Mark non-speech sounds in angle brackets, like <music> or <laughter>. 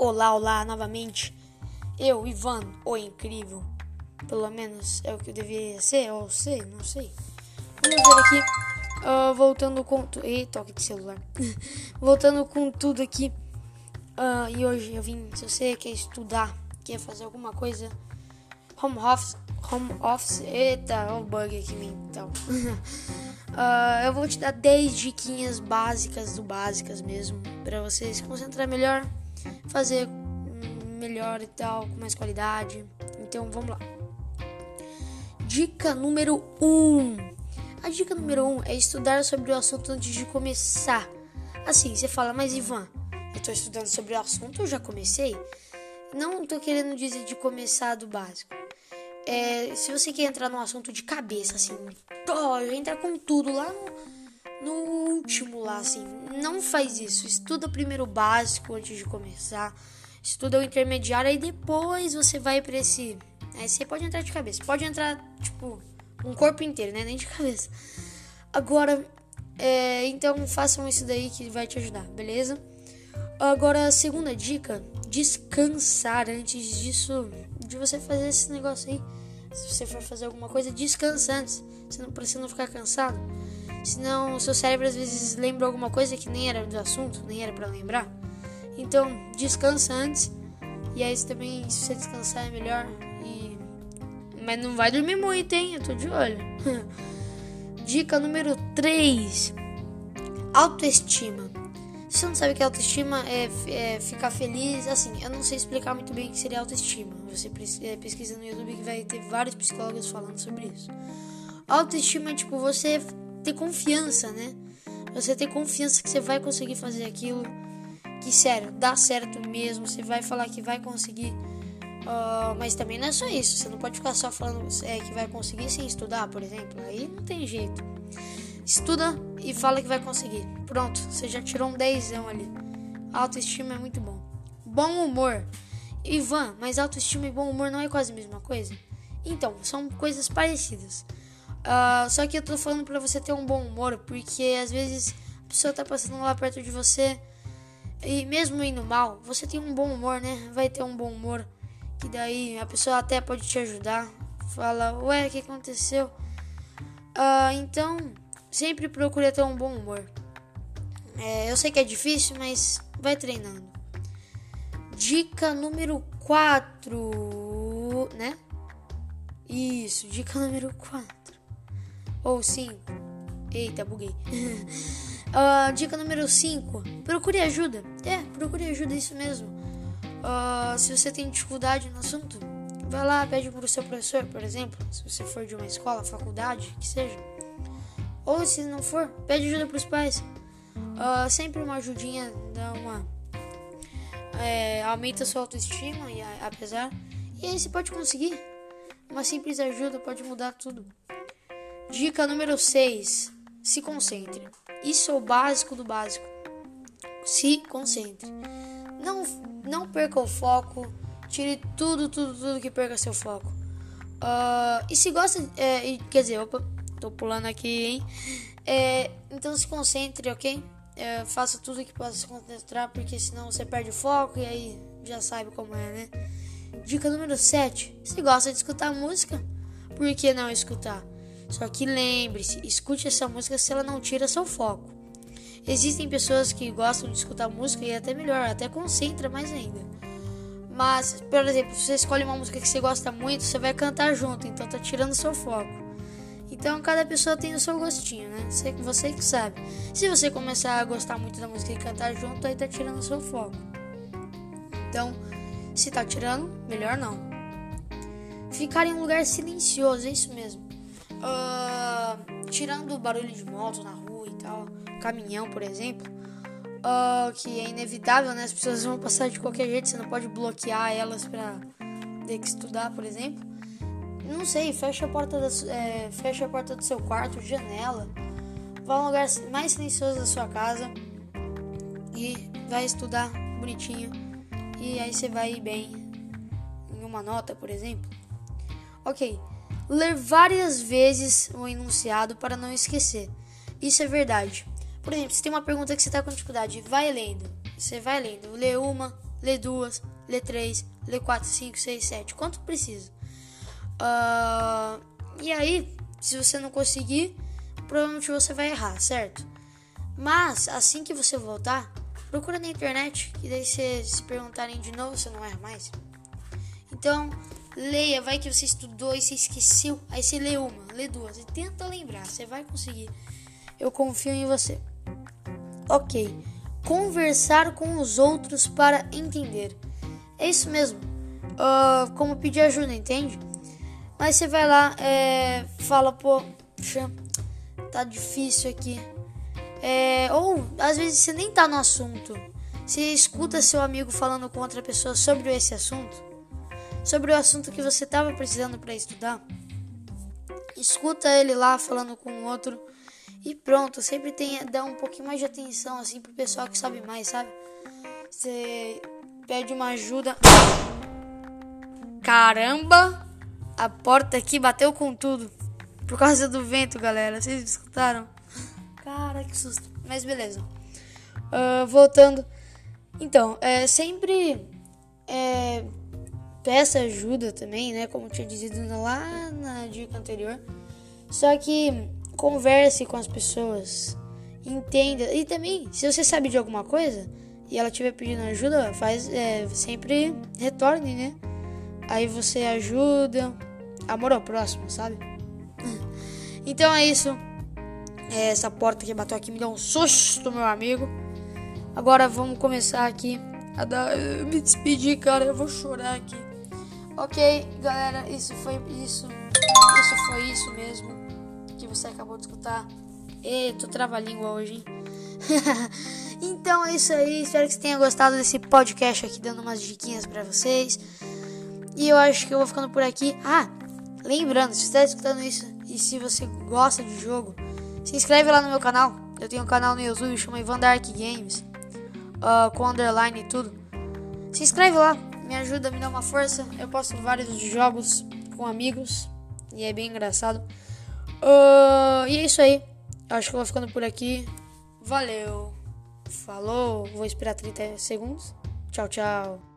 Olá, olá, novamente. Eu, Ivan, o incrível. Pelo menos é o que eu deveria ser, ou sei, não sei. Vamos ver aqui. Uh, voltando com. Tu... Ei, toque de celular. <laughs> voltando com tudo aqui. Uh, e hoje eu vim. Se você quer estudar, quer fazer alguma coisa. Home office. Home office. Eita, o um bug aqui mental. <laughs> uh, eu vou te dar 10 diquinhas básicas do básicas mesmo. para você se concentrar melhor fazer melhor e tal, com mais qualidade. Então vamos lá. Dica número 1. Um. A dica número 1 um é estudar sobre o assunto antes de começar. Assim, você fala, mas Ivan, eu tô estudando sobre o assunto, eu já comecei. Não tô querendo dizer de começar do básico. É, se você quer entrar no assunto de cabeça, assim, ó, entrar com tudo lá no no último lá, assim. Não faz isso. Estuda primeiro o básico antes de começar. Estuda o intermediário e depois você vai para esse. Aí você pode entrar de cabeça. Pode entrar, tipo, um corpo inteiro, né? Nem de <laughs> cabeça. Agora, é, então façam isso daí que vai te ajudar, beleza? Agora, a segunda dica: descansar antes disso, de você fazer esse negócio aí. Se você for fazer alguma coisa, descansa antes. Você não precisa não ficar cansado. Senão o seu cérebro às vezes lembra alguma coisa que nem era do assunto, nem era para lembrar. Então, descansa antes. E aí também, se você descansar é melhor. E... Mas não vai dormir muito, hein? Eu tô de olho. <laughs> Dica número 3. Autoestima. Se você não sabe o que é autoestima, é, é, ficar feliz. Assim, eu não sei explicar muito bem o que seria autoestima. Você é, pesquisa no YouTube que vai ter vários psicólogos falando sobre isso. Autoestima é tipo você ter confiança, né? Você ter confiança que você vai conseguir fazer aquilo. Que sério, dá certo mesmo. Você vai falar que vai conseguir. Uh, mas também não é só isso. Você não pode ficar só falando é, que vai conseguir sem estudar, por exemplo. Aí não tem jeito. Estuda e fala que vai conseguir. Pronto, você já tirou um 10 ali. Autoestima é muito bom. Bom humor. Ivan, mas autoestima e bom humor não é quase a mesma coisa? Então, são coisas parecidas. Uh, só que eu tô falando pra você ter um bom humor, porque às vezes a pessoa tá passando lá perto de você e mesmo indo mal, você tem um bom humor, né? Vai ter um bom humor, que daí a pessoa até pode te ajudar. Fala, ué, o que aconteceu? Uh, então, sempre procure ter um bom humor. É, eu sei que é difícil, mas vai treinando. Dica número 4, né? Isso, dica número 4 ou 5. Eita, buguei. uh, <laughs> dica número 5. Procure ajuda. É, procure ajuda, isso mesmo. Uh, se você tem dificuldade no assunto, vai lá, pede para o seu professor, por exemplo. Se você for de uma escola, faculdade, que seja. Ou se não for, pede ajuda para os pais. Uh, sempre uma ajudinha dá uma. É, aumenta sua autoestima, e apesar. E aí você pode conseguir. Uma simples ajuda pode mudar tudo. Dica número 6. Se concentre. Isso é o básico do básico. Se concentre. Não, não perca o foco. Tire tudo, tudo, tudo que perca seu foco. Uh, e se gosta. É, quer dizer, opa, tô pulando aqui, hein? É, então se concentre, ok? É, faça tudo que possa se concentrar, porque senão você perde o foco e aí já sabe como é, né? Dica número 7. Se gosta de escutar música, por que não escutar? Só que lembre-se, escute essa música se ela não tira seu foco. Existem pessoas que gostam de escutar música e é até melhor, até concentra mais ainda. Mas, por exemplo, se você escolhe uma música que você gosta muito, você vai cantar junto, então tá tirando seu foco. Então cada pessoa tem o seu gostinho, né? Você, você que sabe. Se você começar a gostar muito da música e cantar junto, aí tá tirando seu foco. Então, se tá tirando, melhor não. Ficar em um lugar silencioso, é isso mesmo. Uh, tirando o barulho de moto na rua e tal, caminhão, por exemplo, uh, que é inevitável, né? As pessoas vão passar de qualquer jeito, você não pode bloquear elas pra ter que estudar, por exemplo. Não sei, fecha a porta, da, é, fecha a porta do seu quarto, janela, vá a um lugar mais silencioso da sua casa e vai estudar bonitinho. E aí você vai ir bem em uma nota, por exemplo. Ok. Ler várias vezes o enunciado para não esquecer. Isso é verdade. Por exemplo, se tem uma pergunta que você está com dificuldade, vai lendo. Você vai lendo. Lê uma, lê duas, lê três, lê quatro, cinco, seis, sete. Quanto precisa? Uh, e aí, se você não conseguir, provavelmente você vai errar, certo? Mas assim que você voltar, procura na internet, que daí se, se perguntarem de novo, você não erra mais. Então, leia, vai que você estudou e você esqueceu. Aí você lê uma, lê duas e tenta lembrar, você vai conseguir. Eu confio em você. Ok. Conversar com os outros para entender. É isso mesmo. Uh, como pedir ajuda, entende? Mas você vai lá, é, fala, pô, tá difícil aqui. É, ou às vezes você nem tá no assunto. Você escuta seu amigo falando com outra pessoa sobre esse assunto, sobre o assunto que você tava precisando para estudar. Escuta ele lá falando com o outro e pronto. Sempre tem dá um pouquinho mais de atenção assim pro pessoal que sabe mais, sabe? Você pede uma ajuda. Caramba! A porta aqui bateu com tudo. Por causa do vento, galera. Vocês escutaram? Cara, que susto. Mas beleza. Uh, voltando. Então, é, sempre é, peça ajuda também, né? Como tinha dito lá na dica anterior. Só que converse com as pessoas. Entenda. E também, se você sabe de alguma coisa e ela estiver pedindo ajuda, faz é, sempre retorne, né? Aí você ajuda, amor ao próximo, sabe? <laughs> Então é isso. É, essa porta que bateu aqui me deu um susto, meu amigo. Agora vamos começar aqui a dar, me despedir, cara. Eu vou chorar aqui. Ok, galera, isso foi isso. Isso foi isso mesmo que você acabou de escutar. E tô trava-língua hoje, hein? <laughs> então é isso aí. Espero que você tenha gostado desse podcast aqui, dando umas diquinhas para vocês. E eu acho que eu vou ficando por aqui. Ah, Lembrando, se você está escutando isso e se você gosta de jogo, se inscreve lá no meu canal. Eu tenho um canal no YouTube chama Ivan Dark Games, uh, com underline e tudo. Se inscreve lá, me ajuda, me dá uma força. Eu posto vários jogos com amigos e é bem engraçado. Uh, e é isso aí. Acho que eu vou ficando por aqui. Valeu. Falou. Vou esperar 30 segundos. Tchau, tchau.